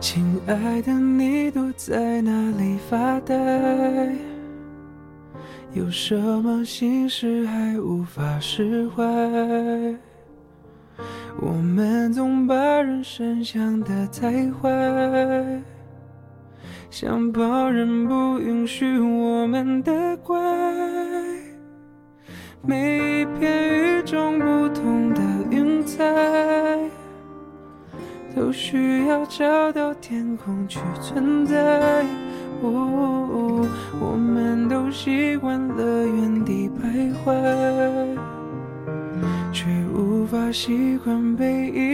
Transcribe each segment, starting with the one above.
亲爱的，你躲在哪里发呆？有什么心事还无法释怀？我们总把人生想得太坏，想旁人不允许我们的怪。每一片与众不同的云彩。都需要找到天空去存在。我们都习惯了原地徘徊，却无法习惯被遗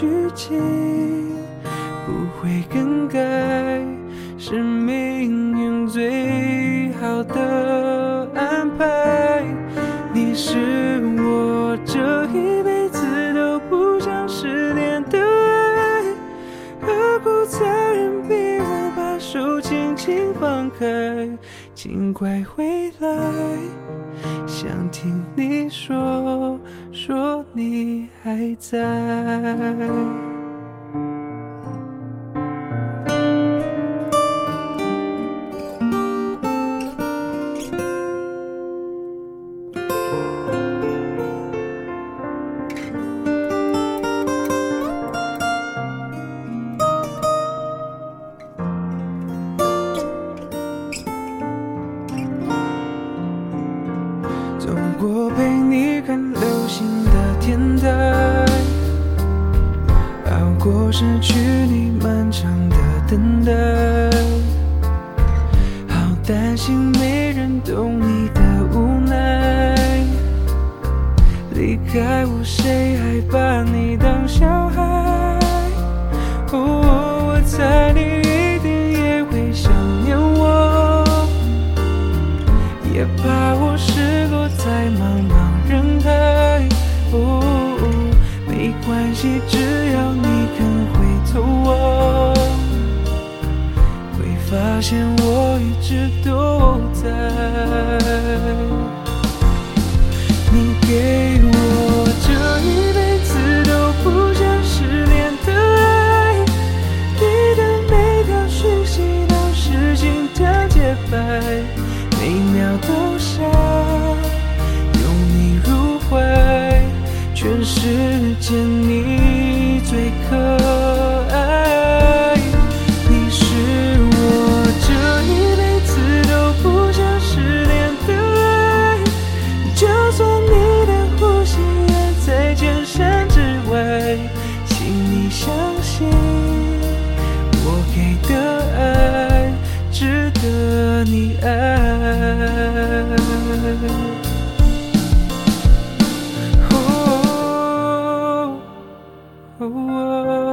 剧情不会更改，是命运最好的安排。你是我这一辈子都不想失联的爱，何苦残忍逼我把手轻轻放开？请快回来，想听你说你还在。走过陪你看流星天台，熬过失去你漫长的等待，好担心没人懂你的无奈。离开我，谁还把你当小孩？系，只要你肯回头望，会发现我一直都在。你给。见你最可爱你是我这一辈子都不想失联的爱就算你的呼吸远在千山之外请你相信我给的爱值得你爱。world.